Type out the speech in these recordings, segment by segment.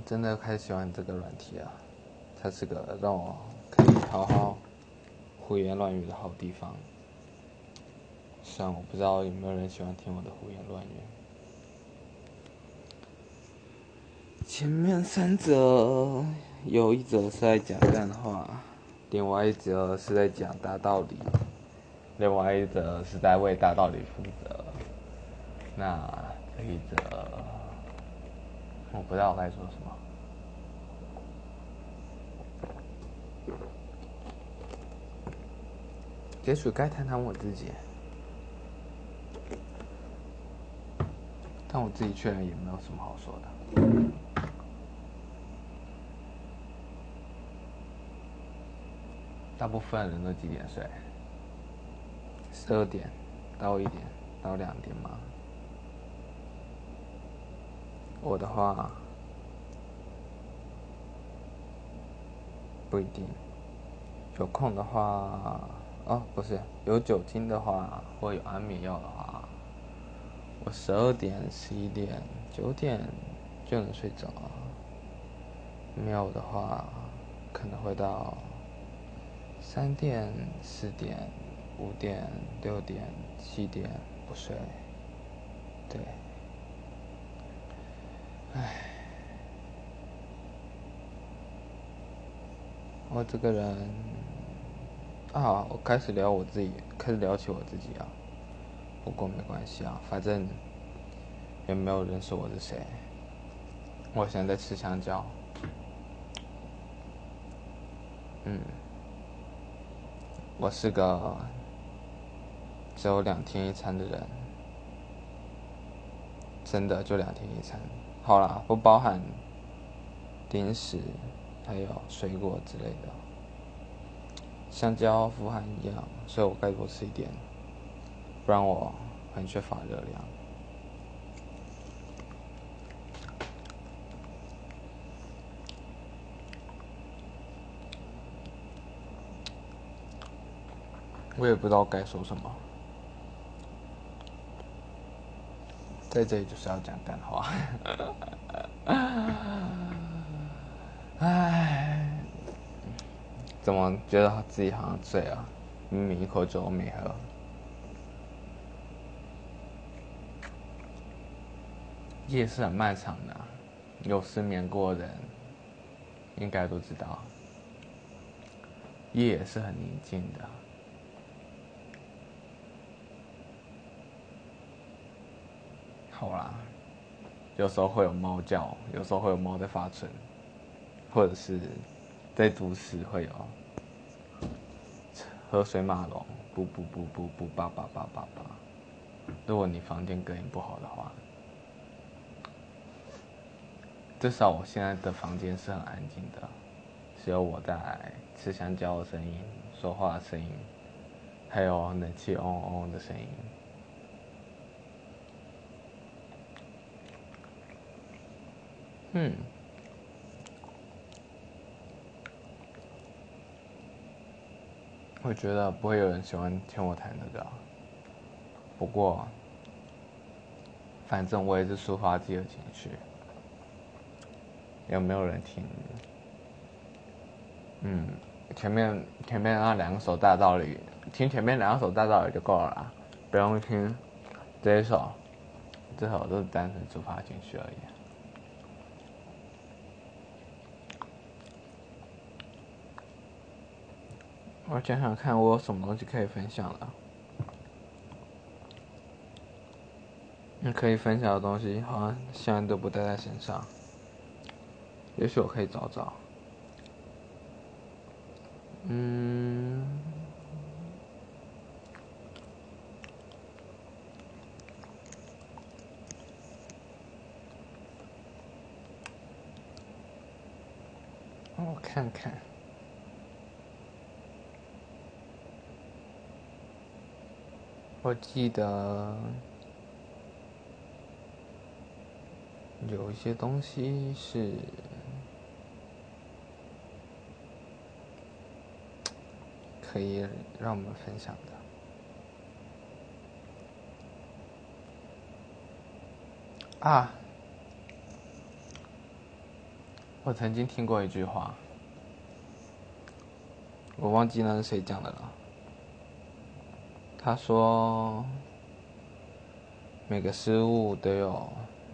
我真的开始喜欢这个软体啊，它是个让我可以好好胡言乱语的好地方。虽然我不知道有没有人喜欢听我的胡言乱语。前面三则有一则是在讲干话，另外一则是在讲大道理，另外一则是在为大道理负责。那这一则我不知道该说什么。也许该谈谈我自己，但我自己却也没有什么好说的。大部分人都几点睡？十二点到一点到两点吗？我的话不一定，有空的话，哦，不是有酒精的话，或有安眠药的话，我十二点、十一点、九点就能睡着。没有的话，可能会到。三点、四点、五点、六点、七点不睡，对，唉，我这个人啊，我开始聊我自己，开始聊起我自己啊。不过没关系啊，反正也没有认识我是谁。我现在吃香蕉，嗯。我是个只有两天一餐的人，真的就两天一餐。好啦，不包含零食，还有水果之类的。香蕉富含营养，所以我该多吃一点，不然我很缺乏热量。我也不知道该说什么，在这里就是要讲干话。唉，怎么觉得自己好像醉了？明明一口酒都没喝。夜是很漫长的，有失眠过的人应该都知道，夜是很宁静的。好啦，有时候会有猫叫，有时候会有猫在发春，或者是在都市会有河水马龙，不不不不不叭叭叭叭叭。如果你房间隔音不好的话，至少我现在的房间是很安静的，只有我在吃香蕉的声音、说话的声音，还有冷气嗡嗡的声音。嗯，我觉得不会有人喜欢听我弹这个，不过，反正我也是抒发自己的情绪，有没有人听？嗯，前面前面那两首大道理，听前面两首大道理就够了，不用听这一首，这首都是单纯抒发情绪而已。我想想看，我有什么东西可以分享了？你可以分享的东西，好像现在都不带在身上。也许我可以找找。嗯，我看看。我记得有一些东西是可以让我们分享的啊！我曾经听过一句话，我忘记那是谁讲的了。他说：“每个失误都有，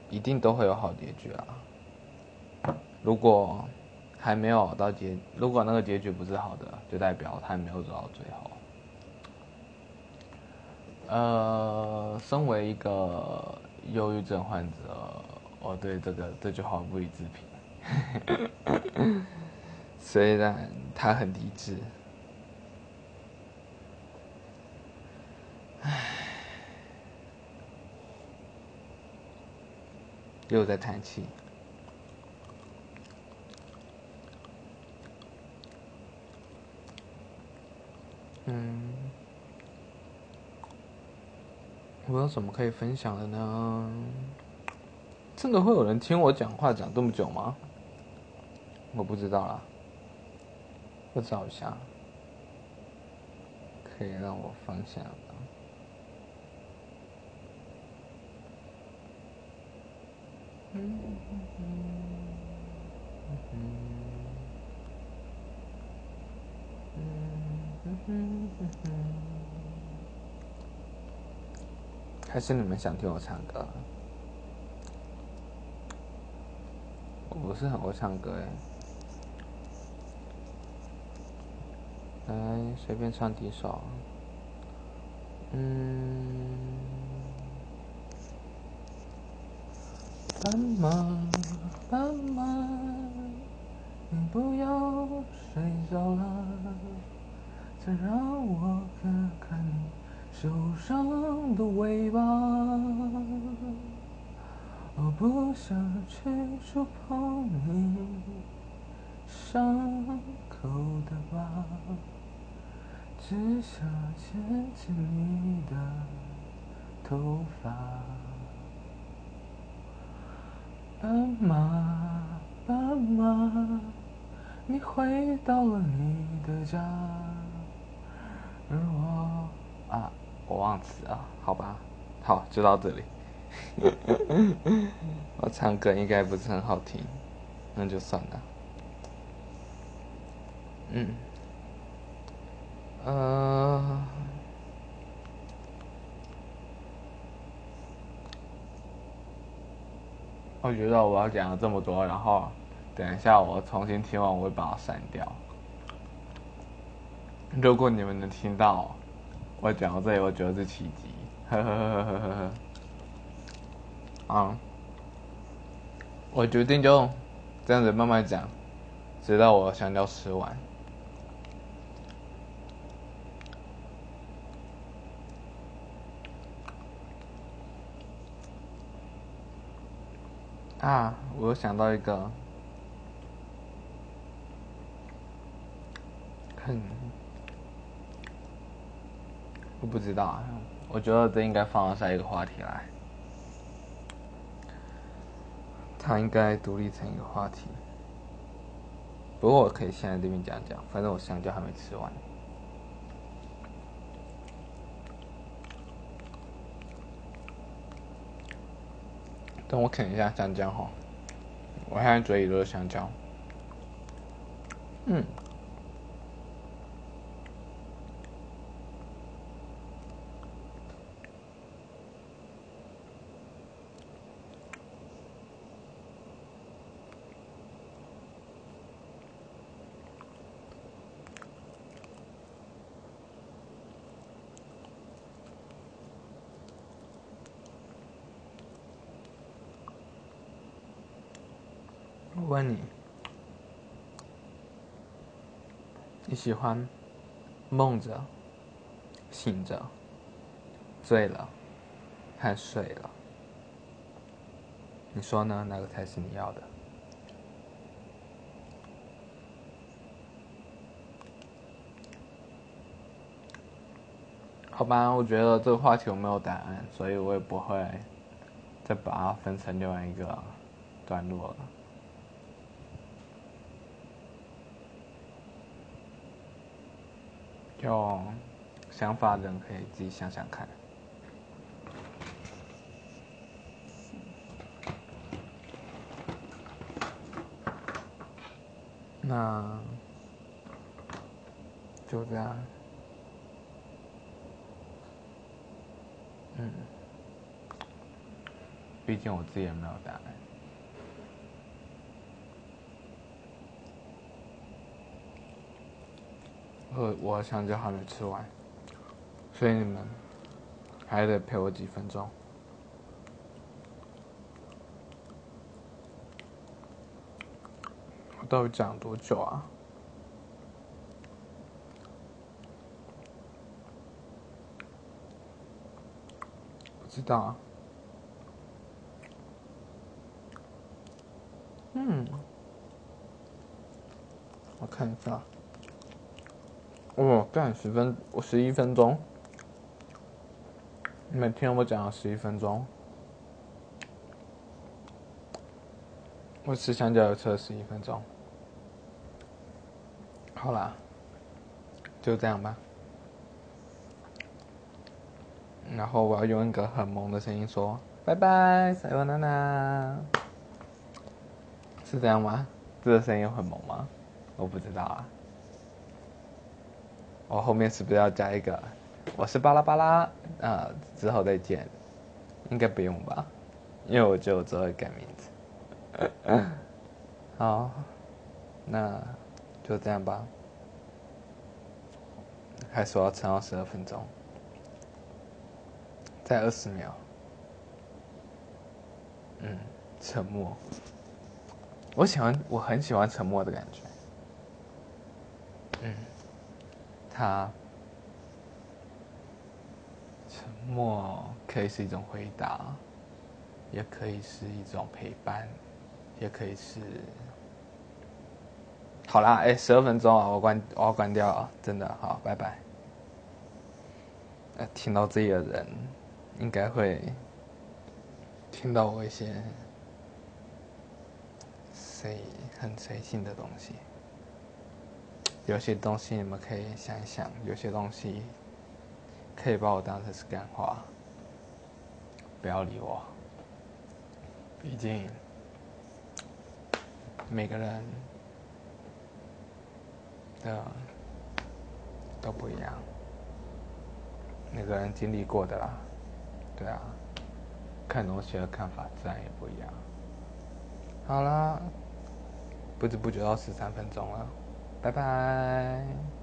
一定都会有好结局啊。如果还没有到结，如果那个结局不是好的，就代表他没有走到最后。”呃，身为一个忧郁症患者，我对这个这句话不予置评。虽然他很理智，又在叹气。嗯，我有什么可以分享的呢？真的会有人听我讲话讲这么久吗？我不知道啦，我找一下，可以让我放下的。嗯还是你们想听我唱歌？我不是很会唱歌哎。来，随便唱几首。嗯，斑马，斑马，你不要睡着了，再让我看看你受伤的尾巴。我不想去触碰你伤口的疤。只想牵起你的头发，斑马，斑马，你回到了你的家，而我啊，我忘词了，好吧，好，就到这里。我唱歌应该不是很好听，那就算了。嗯。呃，我觉得我要讲了这么多，然后等一下我重新听完，我会把它删掉。如果你们能听到我讲到这里，我觉得是奇迹。呵呵呵呵呵呵。啊，我决定就这样子慢慢讲，直到我香蕉吃完。啊，我又想到一个，很，我不知道啊，我觉得这应该放到下一个话题来，它应该独立成一个话题，不过我可以先在这边讲讲，反正我香蕉还没吃完。等我啃一下香蕉哈，我现在嘴里都是香蕉。嗯。我问你，你喜欢梦着、醒着、醉了、还睡了？你说呢？哪个才是你要的？好吧，我觉得这个话题我没有答案，所以我也不会再把它分成另外一个段落了。有想法的人可以自己想想看。那就这样。嗯，毕竟我自己也没有答案。我我香蕉还没吃完，所以你们还得陪我几分钟。我到底讲多久啊？不知道啊。嗯，我看一下。哦，干十分，我十一分钟。你们听我讲了十一分钟。我吃香蕉有吃了十一分钟。好啦，就这样吧。然后我要用一个很萌的声音说：“拜拜，塞欧娜娜。”是这样吗？这个声音很萌吗？我不知道啊。我后面是不是要加一个？我是巴拉巴拉啊，之后再见。应该不用吧，因为我就只会改名字。好，那就这样吧。还说要撑到十二分钟，再二十秒。嗯，沉默。我喜欢，我很喜欢沉默的感觉。嗯。他沉默可以是一种回答，也可以是一种陪伴，也可以是……好啦，哎，十二分钟啊，我关，我要关掉啊，真的好，拜拜。听到这里的人应该会听到我一些随很随性的东西。有些东西你们可以想一想，有些东西可以把我当成是干话，不要理我。毕竟每个人的都不一样，每个人经历过的啦，对啊，看东西的看法自然也不一样。好啦，不知不觉到十三分钟了。拜拜。